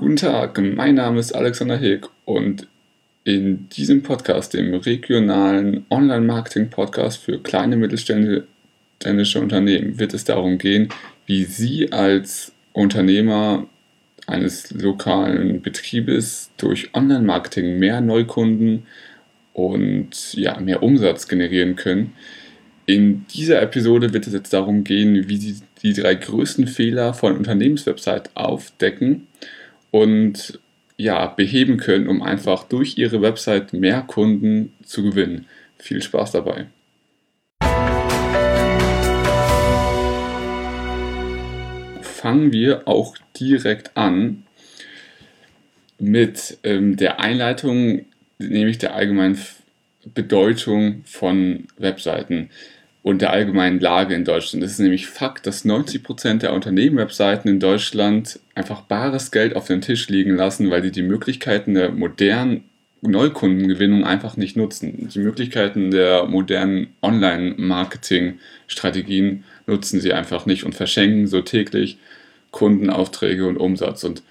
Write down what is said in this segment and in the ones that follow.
Guten Tag, mein Name ist Alexander Heg und in diesem Podcast, dem regionalen Online-Marketing-Podcast für kleine mittelständische Unternehmen, wird es darum gehen, wie Sie als Unternehmer eines lokalen Betriebes durch Online-Marketing mehr Neukunden und ja, mehr Umsatz generieren können. In dieser Episode wird es jetzt darum gehen, wie Sie die drei größten Fehler von Unternehmenswebsite aufdecken und ja, beheben können, um einfach durch Ihre Website mehr Kunden zu gewinnen. Viel Spaß dabei. Fangen wir auch direkt an mit ähm, der Einleitung, nämlich der allgemeinen Bedeutung von Webseiten und der allgemeinen Lage in Deutschland. Es ist nämlich Fakt, dass 90% der Unternehmen-Webseiten in Deutschland einfach bares Geld auf den Tisch liegen lassen, weil sie die Möglichkeiten der modernen Neukundengewinnung einfach nicht nutzen. Die Möglichkeiten der modernen Online-Marketing-Strategien nutzen sie einfach nicht und verschenken so täglich Kundenaufträge und Umsatz. Und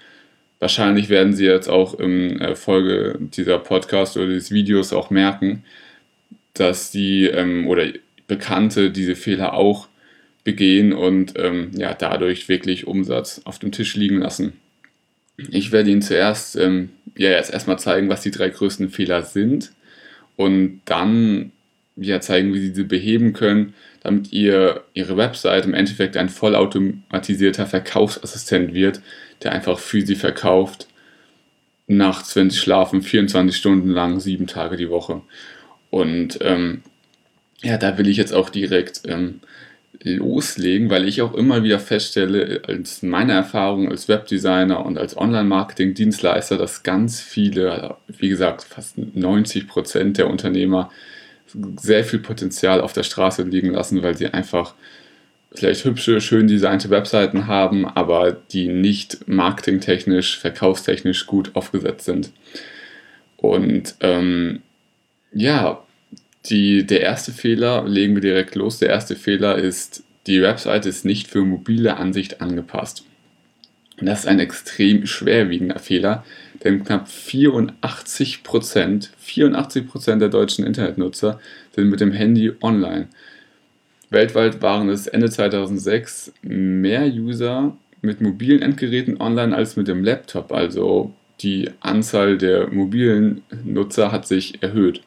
wahrscheinlich werden sie jetzt auch im äh, Folge dieser Podcast oder des Videos auch merken, dass die ähm, oder Bekannte diese Fehler auch begehen und ähm, ja, dadurch wirklich Umsatz auf dem Tisch liegen lassen. Ich werde Ihnen zuerst ähm, ja, jetzt erstmal zeigen, was die drei größten Fehler sind und dann ja, zeigen, wie Sie sie beheben können, damit ihr, Ihre Website im Endeffekt ein vollautomatisierter Verkaufsassistent wird, der einfach für Sie verkauft, nachts, wenn Sie schlafen, 24 Stunden lang, sieben Tage die Woche. Und ähm, ja, da will ich jetzt auch direkt ähm, loslegen, weil ich auch immer wieder feststelle, als meine Erfahrung als Webdesigner und als Online-Marketing-Dienstleister, dass ganz viele, wie gesagt, fast 90 Prozent der Unternehmer sehr viel Potenzial auf der Straße liegen lassen, weil sie einfach vielleicht hübsche, schön designte Webseiten haben, aber die nicht marketingtechnisch, verkaufstechnisch gut aufgesetzt sind. Und ähm, ja, die, der erste Fehler, legen wir direkt los. Der erste Fehler ist, die Webseite ist nicht für mobile Ansicht angepasst. Und das ist ein extrem schwerwiegender Fehler, denn knapp 84% 84 der deutschen Internetnutzer sind mit dem Handy online. Weltweit waren es Ende 2006 mehr User mit mobilen Endgeräten online als mit dem Laptop. Also die Anzahl der mobilen Nutzer hat sich erhöht.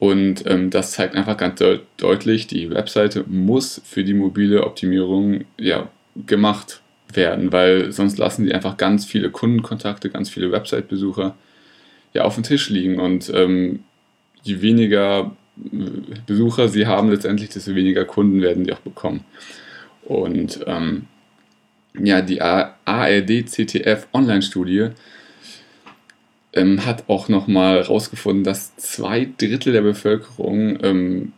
Und ähm, das zeigt einfach ganz de deutlich, die Webseite muss für die mobile Optimierung ja, gemacht werden, weil sonst lassen die einfach ganz viele Kundenkontakte, ganz viele Website-Besucher ja, auf dem Tisch liegen. Und ähm, je weniger äh, Besucher sie haben, letztendlich, desto weniger Kunden werden die auch bekommen. Und ähm, ja, die ARD-CTF Online-Studie ähm, hat auch nochmal herausgefunden, dass zwei Drittel der Bevölkerung ähm,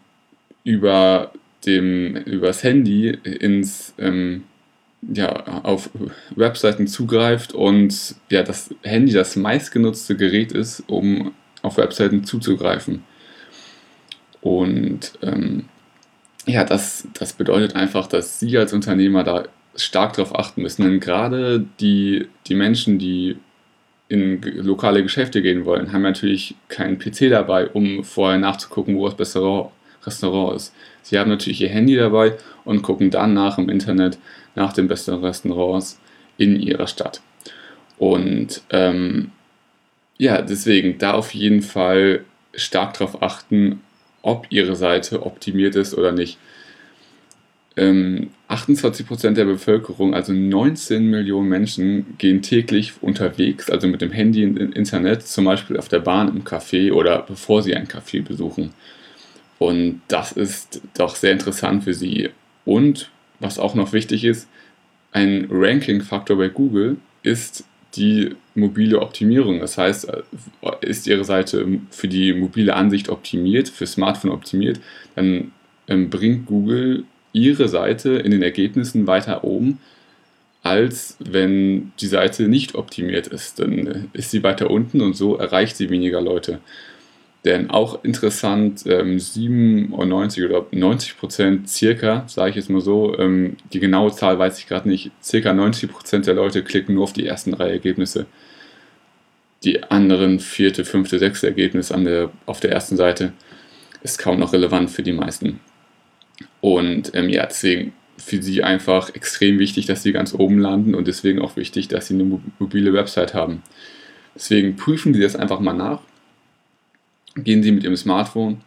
über dem übers Handy ins ähm, ja, auf Webseiten zugreift und ja, das Handy das meistgenutzte Gerät ist, um auf Webseiten zuzugreifen. Und ähm, ja, das, das bedeutet einfach, dass Sie als Unternehmer da stark darauf achten müssen. Denn gerade die, die Menschen, die in lokale Geschäfte gehen wollen, haben natürlich keinen PC dabei, um vorher nachzugucken, wo das beste Restaurant ist. Sie haben natürlich ihr Handy dabei und gucken dann nach im Internet nach den besten Restaurants in ihrer Stadt. Und ähm, ja, deswegen da auf jeden Fall stark darauf achten, ob ihre Seite optimiert ist oder nicht ähm, 28% der Bevölkerung, also 19 Millionen Menschen, gehen täglich unterwegs, also mit dem Handy im Internet, zum Beispiel auf der Bahn, im Café oder bevor sie ein Café besuchen. Und das ist doch sehr interessant für sie. Und was auch noch wichtig ist, ein Ranking-Faktor bei Google ist die mobile Optimierung. Das heißt, äh, ist Ihre Seite für die mobile Ansicht optimiert, für Smartphone optimiert, dann ähm, bringt Google ihre Seite in den Ergebnissen weiter oben, als wenn die Seite nicht optimiert ist. Dann ist sie weiter unten und so erreicht sie weniger Leute. Denn auch interessant, ähm, 97 oder 90 Prozent circa, sage ich jetzt mal so, ähm, die genaue Zahl weiß ich gerade nicht, circa 90 Prozent der Leute klicken nur auf die ersten drei Ergebnisse. Die anderen vierte, fünfte, sechste Ergebnis an der, auf der ersten Seite ist kaum noch relevant für die meisten. Und ähm, ja, deswegen für sie einfach extrem wichtig, dass sie ganz oben landen und deswegen auch wichtig, dass sie eine mobile Website haben. Deswegen prüfen Sie das einfach mal nach gehen Sie mit Ihrem Smartphone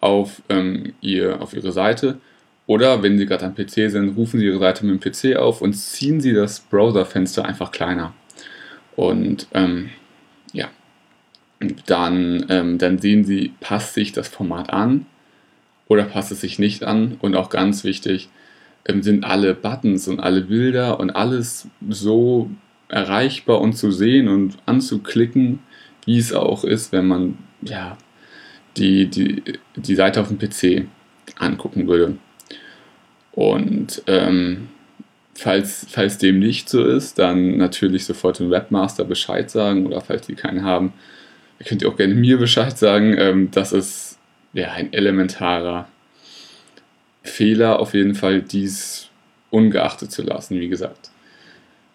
auf, ähm, ihr, auf Ihre Seite oder wenn Sie gerade am PC sind, rufen Sie Ihre Seite mit dem PC auf und ziehen Sie das Browserfenster einfach kleiner. Und ähm, ja, dann, ähm, dann sehen Sie, passt sich das Format an oder passt es sich nicht an. Und auch ganz wichtig, ähm, sind alle Buttons und alle Bilder und alles so erreichbar und zu sehen und anzuklicken, wie es auch ist, wenn man ja, die, die, die Seite auf dem PC angucken würde. Und ähm, falls, falls dem nicht so ist, dann natürlich sofort dem Webmaster Bescheid sagen oder falls Sie keinen haben, könnt ihr auch gerne mir Bescheid sagen. Ähm, das ist ja ein elementarer Fehler, auf jeden Fall dies ungeachtet zu lassen. Wie gesagt,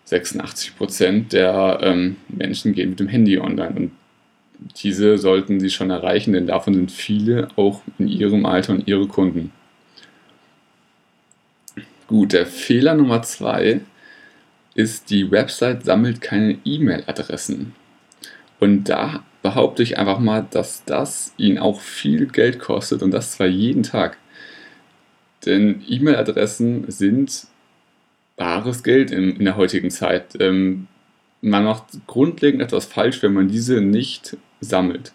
86% der ähm, Menschen gehen mit dem Handy online und diese sollten Sie schon erreichen, denn davon sind viele auch in Ihrem Alter und Ihre Kunden. Gut, der Fehler Nummer zwei ist, die Website sammelt keine E-Mail-Adressen. Und da behaupte ich einfach mal, dass das Ihnen auch viel Geld kostet und das zwar jeden Tag. Denn E-Mail-Adressen sind bares Geld in, in der heutigen Zeit. Ähm, man macht grundlegend etwas falsch, wenn man diese nicht sammelt.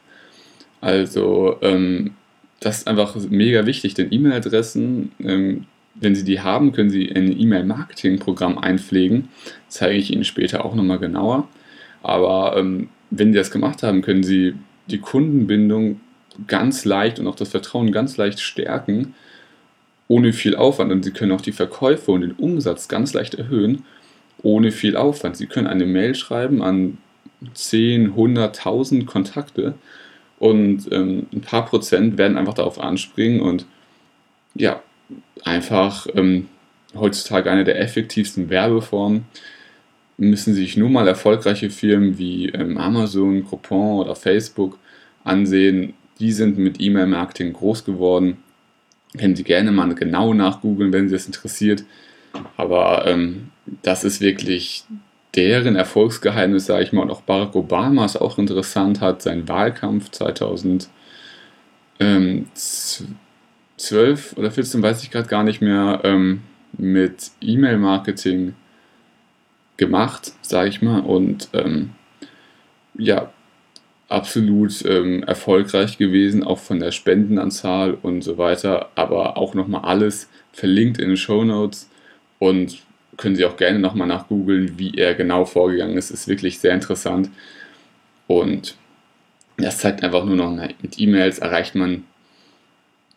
Also ähm, das ist einfach mega wichtig, denn E-Mail-Adressen, ähm, wenn Sie die haben, können Sie ein E-Mail-Marketing-Programm einpflegen. Das zeige ich Ihnen später auch nochmal genauer. Aber ähm, wenn Sie das gemacht haben, können Sie die Kundenbindung ganz leicht und auch das Vertrauen ganz leicht stärken, ohne viel Aufwand. Und Sie können auch die Verkäufe und den Umsatz ganz leicht erhöhen, ohne viel Aufwand. Sie können eine Mail schreiben an 10, 100, 1000 Kontakte und ähm, ein paar Prozent werden einfach darauf anspringen und ja, einfach ähm, heutzutage eine der effektivsten Werbeformen. Müssen sich nur mal erfolgreiche Firmen wie ähm, Amazon, Coupon oder Facebook ansehen. Die sind mit E-Mail-Marketing groß geworden. Können Sie gerne mal genau nachgoogeln, wenn Sie das interessiert. Aber ähm, das ist wirklich deren Erfolgsgeheimnis, sage ich mal, und auch Barack Obama ist auch interessant, hat seinen Wahlkampf 2012 oder 14, weiß ich gerade gar nicht mehr, ähm, mit E-Mail-Marketing gemacht, sage ich mal, und ähm, ja, absolut ähm, erfolgreich gewesen, auch von der Spendenanzahl und so weiter, aber auch nochmal alles verlinkt in den Show Notes und können Sie auch gerne nochmal nachgoogeln, wie er genau vorgegangen ist. Ist wirklich sehr interessant. Und das zeigt einfach nur noch, mit E-Mails erreicht man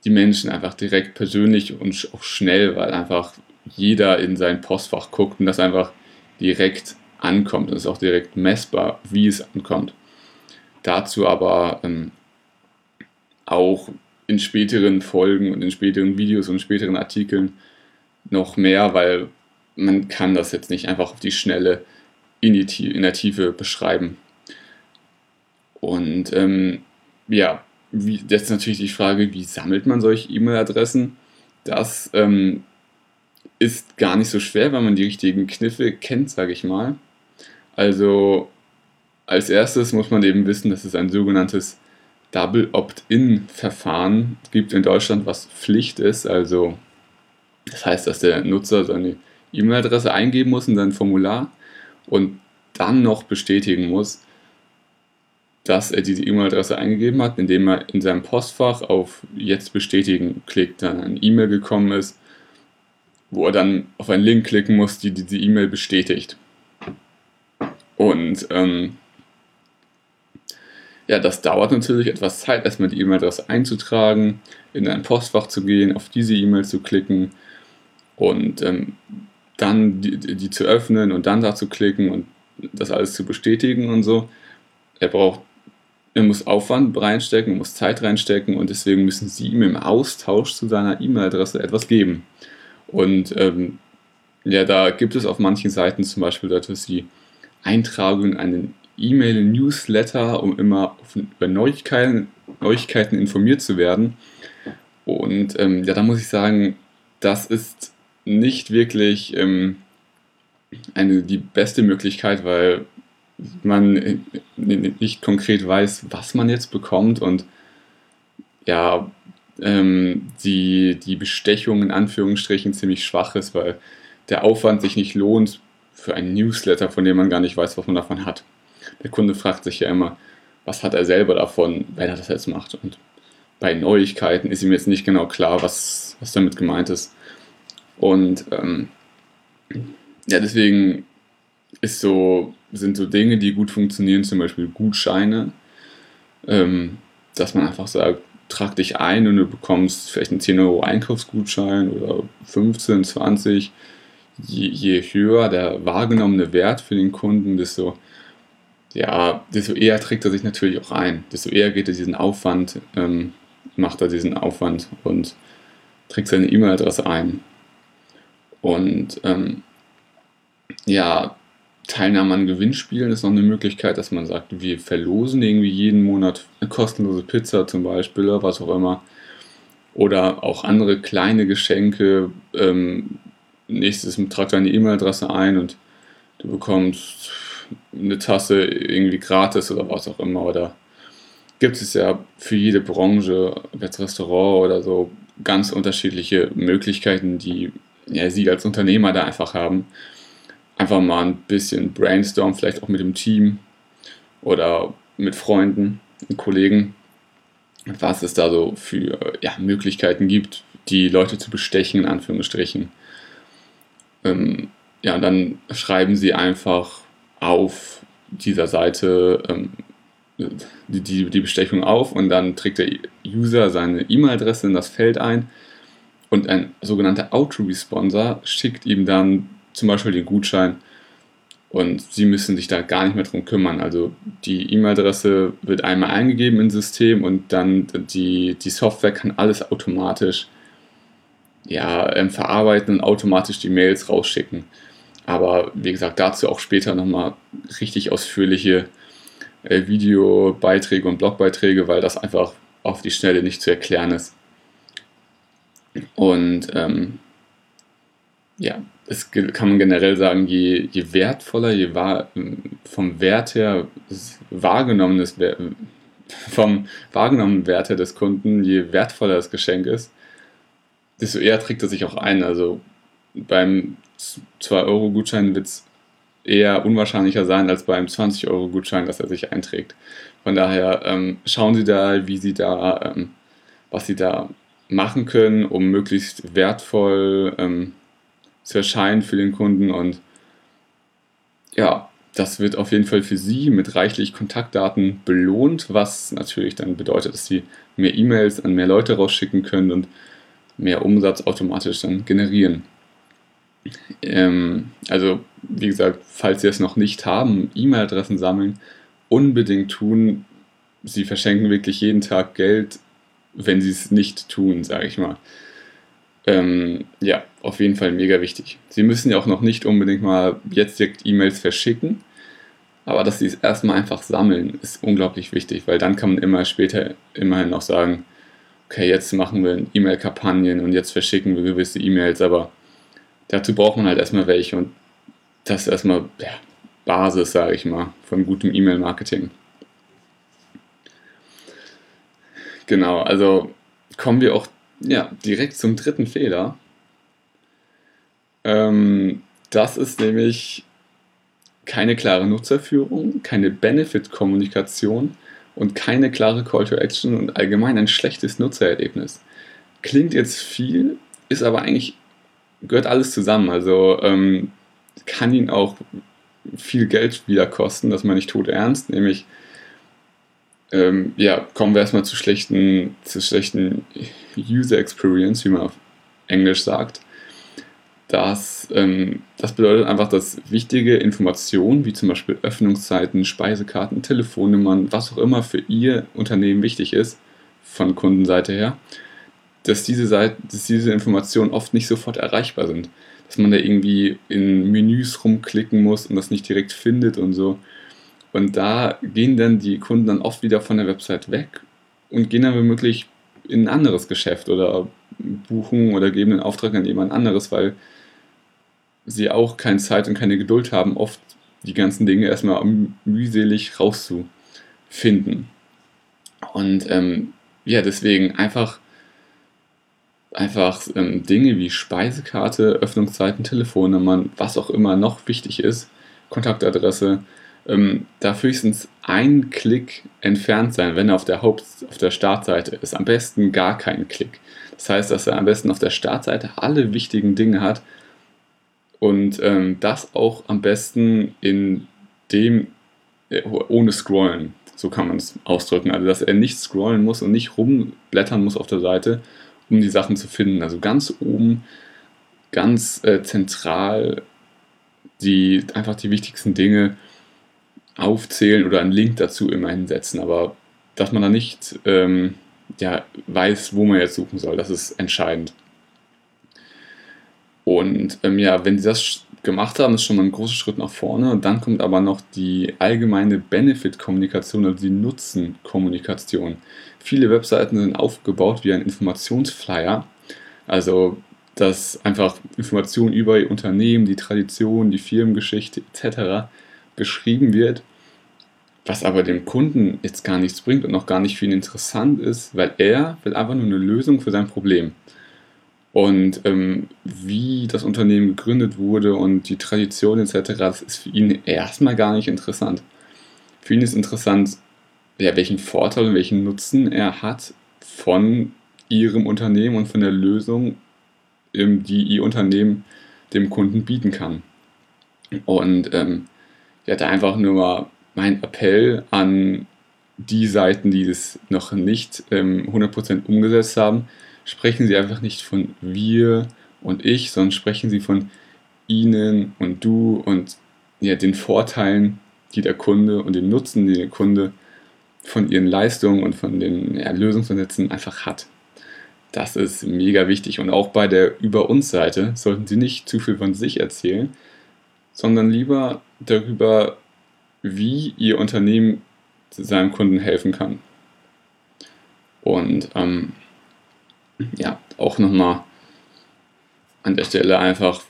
die Menschen einfach direkt persönlich und auch schnell, weil einfach jeder in sein Postfach guckt und das einfach direkt ankommt. Und ist auch direkt messbar, wie es ankommt. Dazu aber ähm, auch in späteren Folgen und in späteren Videos und späteren Artikeln noch mehr, weil man kann das jetzt nicht einfach auf die Schnelle in, die, in der Tiefe beschreiben. Und ähm, ja, wie, jetzt natürlich die Frage, wie sammelt man solche E-Mail-Adressen? Das ähm, ist gar nicht so schwer, wenn man die richtigen Kniffe kennt, sage ich mal. Also als erstes muss man eben wissen, dass es ein sogenanntes Double Opt-in-Verfahren gibt in Deutschland, was Pflicht ist. Also das heißt, dass der Nutzer seine E-Mail-Adresse eingeben muss in sein Formular und dann noch bestätigen muss, dass er diese E-Mail-Adresse eingegeben hat, indem er in seinem Postfach auf Jetzt bestätigen klickt, dann eine E-Mail gekommen ist, wo er dann auf einen Link klicken muss, die diese E-Mail bestätigt. Und ähm, ja, das dauert natürlich etwas Zeit, erstmal die E-Mail-Adresse einzutragen, in ein Postfach zu gehen, auf diese E-Mail zu klicken und ähm, dann die, die zu öffnen und dann da zu klicken und das alles zu bestätigen und so. Er braucht er muss Aufwand reinstecken, muss Zeit reinstecken und deswegen müssen Sie ihm im Austausch zu seiner E-Mail-Adresse etwas geben. Und ähm, ja, da gibt es auf manchen Seiten zum Beispiel, dass Sie Eintragungen in einen E-Mail-Newsletter, um immer über Neuigkeiten, Neuigkeiten informiert zu werden. Und ähm, ja, da muss ich sagen, das ist nicht wirklich ähm, eine, die beste Möglichkeit, weil man nicht konkret weiß, was man jetzt bekommt und ja, ähm, die, die Bestechung in Anführungsstrichen ziemlich schwach ist, weil der Aufwand sich nicht lohnt für einen Newsletter, von dem man gar nicht weiß, was man davon hat. Der Kunde fragt sich ja immer, was hat er selber davon, wenn er das jetzt macht. Und bei Neuigkeiten ist ihm jetzt nicht genau klar, was, was damit gemeint ist. Und ähm, ja, deswegen ist so, sind so Dinge, die gut funktionieren, zum Beispiel Gutscheine, ähm, dass man einfach sagt, trag dich ein und du bekommst vielleicht einen 10 Euro Einkaufsgutschein oder 15, 20. Je, je höher der wahrgenommene Wert für den Kunden, desto, ja, desto eher trägt er sich natürlich auch ein. Desto eher geht er diesen Aufwand, ähm, macht er diesen Aufwand und trägt seine E-Mail-Adresse ein. Und ähm, ja, Teilnahme an Gewinnspielen ist noch eine Möglichkeit, dass man sagt, wir verlosen irgendwie jeden Monat eine kostenlose Pizza zum Beispiel oder was auch immer. Oder auch andere kleine Geschenke. Ähm, nächstes trag deine E-Mail-Adresse ein und du bekommst eine Tasse irgendwie gratis oder was auch immer. Oder gibt es ja für jede Branche, jetzt Restaurant oder so, ganz unterschiedliche Möglichkeiten, die ja, Sie als Unternehmer da einfach haben einfach mal ein bisschen brainstorm, vielleicht auch mit dem Team oder mit Freunden und Kollegen, was es da so für ja, Möglichkeiten gibt, die Leute zu bestechen, in Anführungsstrichen. Ähm, ja, dann schreiben sie einfach auf dieser Seite ähm, die, die, die Bestechung auf und dann trägt der User seine E-Mail-Adresse in das Feld ein und ein sogenannter Autoresponsor schickt ihm dann zum Beispiel den Gutschein und Sie müssen sich da gar nicht mehr drum kümmern. Also die E-Mail-Adresse wird einmal eingegeben ins System und dann die, die Software kann alles automatisch ja, ähm, verarbeiten und automatisch die Mails rausschicken. Aber wie gesagt, dazu auch später nochmal richtig ausführliche äh, Videobeiträge und Blogbeiträge, weil das einfach auf die Schnelle nicht zu erklären ist. Und ähm, ja, es kann man generell sagen, je, je wertvoller, je wahr, vom Wert her wahrgenommenes, vom wahrgenommenen Wert her des Kunden, je wertvoller das Geschenk ist, desto eher trägt er sich auch ein. Also beim 2-Euro-Gutschein wird es eher unwahrscheinlicher sein als beim 20-Euro-Gutschein, dass er sich einträgt. Von daher ähm, schauen Sie da, wie Sie da, ähm, was Sie da machen können, um möglichst wertvoll ähm, zu erscheinen für den Kunden und ja, das wird auf jeden Fall für Sie mit reichlich Kontaktdaten belohnt, was natürlich dann bedeutet, dass Sie mehr E-Mails an mehr Leute rausschicken können und mehr Umsatz automatisch dann generieren. Ähm, also, wie gesagt, falls Sie es noch nicht haben, E-Mail-Adressen sammeln, unbedingt tun. Sie verschenken wirklich jeden Tag Geld, wenn Sie es nicht tun, sage ich mal. Ähm, ja, auf jeden Fall mega wichtig. Sie müssen ja auch noch nicht unbedingt mal jetzt direkt E-Mails verschicken, aber dass Sie es erstmal einfach sammeln, ist unglaublich wichtig, weil dann kann man immer später immerhin noch sagen, okay, jetzt machen wir E-Mail-Kampagnen und jetzt verschicken wir gewisse E-Mails, aber dazu braucht man halt erstmal welche und das ist erstmal ja, Basis, sage ich mal, von gutem E-Mail-Marketing. Genau, also kommen wir auch ja, direkt zum dritten Fehler. Ähm, das ist nämlich keine klare Nutzerführung, keine Benefit-Kommunikation und keine klare Call to Action und allgemein ein schlechtes Nutzererlebnis. Klingt jetzt viel, ist aber eigentlich, gehört alles zusammen. Also ähm, kann ihn auch viel Geld wieder kosten, das meine ich tot ernst, nämlich ähm, ja, kommen wir erstmal zu schlechten, zu schlechten User Experience, wie man auf Englisch sagt. Das, ähm, das bedeutet einfach, dass wichtige Informationen, wie zum Beispiel Öffnungszeiten, Speisekarten, Telefonnummern, was auch immer für Ihr Unternehmen wichtig ist, von Kundenseite her, dass diese, Seite, dass diese Informationen oft nicht sofort erreichbar sind. Dass man da irgendwie in Menüs rumklicken muss und das nicht direkt findet und so. Und da gehen dann die Kunden dann oft wieder von der Website weg und gehen dann womöglich in ein anderes Geschäft oder buchen oder geben den Auftrag an jemand anderes, weil sie auch keine Zeit und keine Geduld haben, oft die ganzen Dinge erstmal mühselig rauszufinden. Und ähm, ja, deswegen einfach, einfach ähm, Dinge wie Speisekarte, Öffnungszeiten, Telefonnummern, was auch immer noch wichtig ist, Kontaktadresse, ähm, darf höchstens ein Klick entfernt sein, wenn er auf der Haupt auf der Startseite ist. Am besten gar keinen Klick. Das heißt, dass er am besten auf der Startseite alle wichtigen Dinge hat und ähm, das auch am besten in dem äh, ohne Scrollen. So kann man es ausdrücken. Also, dass er nicht scrollen muss und nicht rumblättern muss auf der Seite, um die Sachen zu finden. Also ganz oben, ganz äh, zentral die einfach die wichtigsten Dinge aufzählen oder einen Link dazu immer hinsetzen, aber dass man da nicht ähm, ja, weiß, wo man jetzt suchen soll, das ist entscheidend. Und ähm, ja, wenn sie das gemacht haben, ist schon mal ein großer Schritt nach vorne. Dann kommt aber noch die allgemeine Benefit-Kommunikation, also die Nutzen-Kommunikation. Viele Webseiten sind aufgebaut wie ein Informationsflyer. Also, dass einfach Informationen über ihr Unternehmen, die Tradition, die Firmengeschichte etc beschrieben wird, was aber dem Kunden jetzt gar nichts bringt und noch gar nicht für ihn interessant ist, weil er will einfach nur eine Lösung für sein Problem. Und ähm, wie das Unternehmen gegründet wurde und die Tradition etc., das ist für ihn erstmal gar nicht interessant. Für ihn ist interessant, ja, welchen Vorteil und welchen Nutzen er hat von ihrem Unternehmen und von der Lösung, ähm, die ihr Unternehmen dem Kunden bieten kann. Und ähm, ja, da einfach nur mein Appell an die Seiten, die das noch nicht ähm, 100% umgesetzt haben, sprechen Sie einfach nicht von wir und ich, sondern sprechen Sie von Ihnen und du und ja, den Vorteilen, die der Kunde und den Nutzen, den der Kunde von Ihren Leistungen und von den ja, Lösungsansätzen einfach hat. Das ist mega wichtig. Und auch bei der Über uns Seite sollten Sie nicht zu viel von sich erzählen, sondern lieber darüber, wie Ihr Unternehmen seinem Kunden helfen kann. Und ähm, ja, auch nochmal an der Stelle einfach,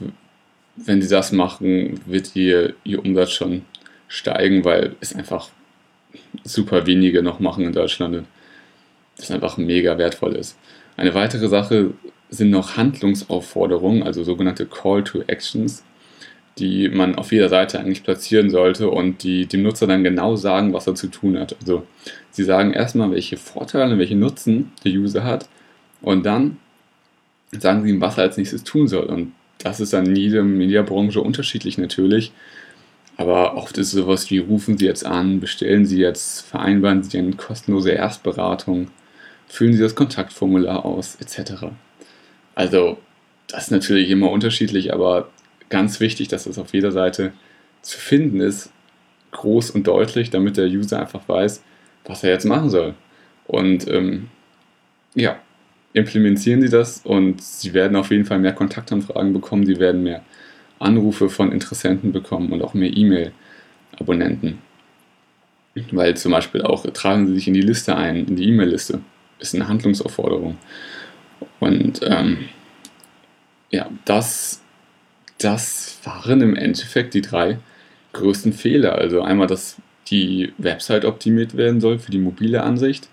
wenn Sie das machen, wird Ihr, Ihr Umsatz schon steigen, weil es einfach super wenige noch machen in Deutschland. Das einfach mega wertvoll ist. Eine weitere Sache sind noch Handlungsaufforderungen, also sogenannte Call to Actions die man auf jeder Seite eigentlich platzieren sollte und die dem Nutzer dann genau sagen, was er zu tun hat. Also sie sagen erstmal, welche Vorteile, welche Nutzen der User hat und dann sagen sie ihm, was er als nächstes tun soll. Und das ist in jeder Mediabranche unterschiedlich natürlich. Aber oft ist es sowas wie, rufen Sie jetzt an, bestellen Sie jetzt, vereinbaren Sie eine kostenlose Erstberatung, füllen Sie das Kontaktformular aus, etc. Also, das ist natürlich immer unterschiedlich, aber ganz wichtig, dass es auf jeder Seite zu finden ist, groß und deutlich, damit der User einfach weiß, was er jetzt machen soll. Und ähm, ja, implementieren Sie das und Sie werden auf jeden Fall mehr Kontaktanfragen bekommen, Sie werden mehr Anrufe von Interessenten bekommen und auch mehr E-Mail-Abonnenten. Weil zum Beispiel auch tragen Sie sich in die Liste ein, in die E-Mail-Liste. Ist eine Handlungsaufforderung. Und ähm, ja, das das waren im Endeffekt die drei größten Fehler. Also einmal, dass die Website optimiert werden soll für die mobile Ansicht,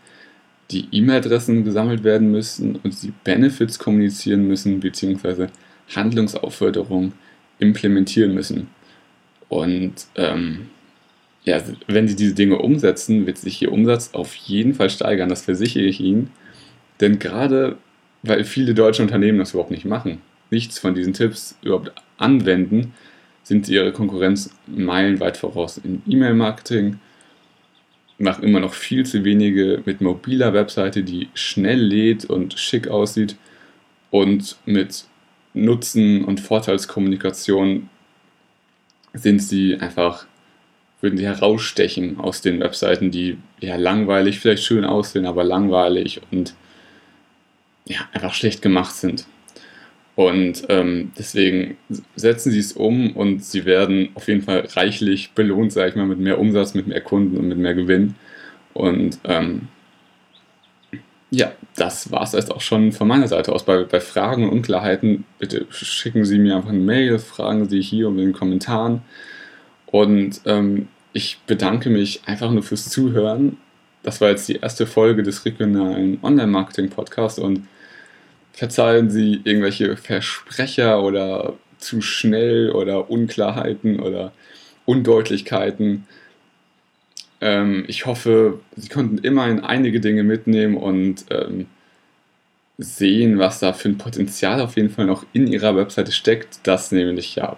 die E-Mail-Adressen gesammelt werden müssen und die Benefits kommunizieren müssen, beziehungsweise Handlungsaufforderungen implementieren müssen. Und ähm, ja, wenn sie diese Dinge umsetzen, wird sich ihr Umsatz auf jeden Fall steigern, das versichere ich Ihnen. Denn gerade weil viele deutsche Unternehmen das überhaupt nicht machen, nichts von diesen Tipps überhaupt anwenden, sind sie ihre Konkurrenz meilenweit voraus. Im E-Mail-Marketing machen immer noch viel zu wenige mit mobiler Webseite, die schnell lädt und schick aussieht und mit Nutzen und Vorteilskommunikation sind sie einfach, würden sie herausstechen aus den Webseiten, die ja langweilig, vielleicht schön aussehen, aber langweilig und ja, einfach schlecht gemacht sind. Und ähm, deswegen setzen sie es um und sie werden auf jeden Fall reichlich belohnt, sage ich mal, mit mehr Umsatz, mit mehr Kunden und mit mehr Gewinn. Und ähm, ja, das war es jetzt auch schon von meiner Seite aus. Bei, bei Fragen und Unklarheiten, bitte schicken Sie mir einfach eine Mail, fragen Sie hier in den Kommentaren. Und ähm, ich bedanke mich einfach nur fürs Zuhören. Das war jetzt die erste Folge des regionalen Online-Marketing-Podcasts und verzeihen Sie irgendwelche Versprecher oder zu schnell oder Unklarheiten oder Undeutlichkeiten. Ähm, ich hoffe, Sie konnten immerhin einige Dinge mitnehmen und ähm, sehen, was da für ein Potenzial auf jeden Fall noch in Ihrer Webseite steckt, das nämlich ja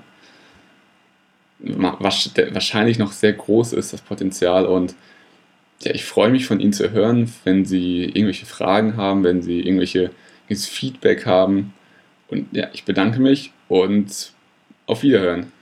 wahrscheinlich noch sehr groß ist, das Potenzial. Und ja, ich freue mich von Ihnen zu hören, wenn Sie irgendwelche Fragen haben, wenn Sie irgendwelche Feedback haben. Und ja, ich bedanke mich und auf Wiederhören.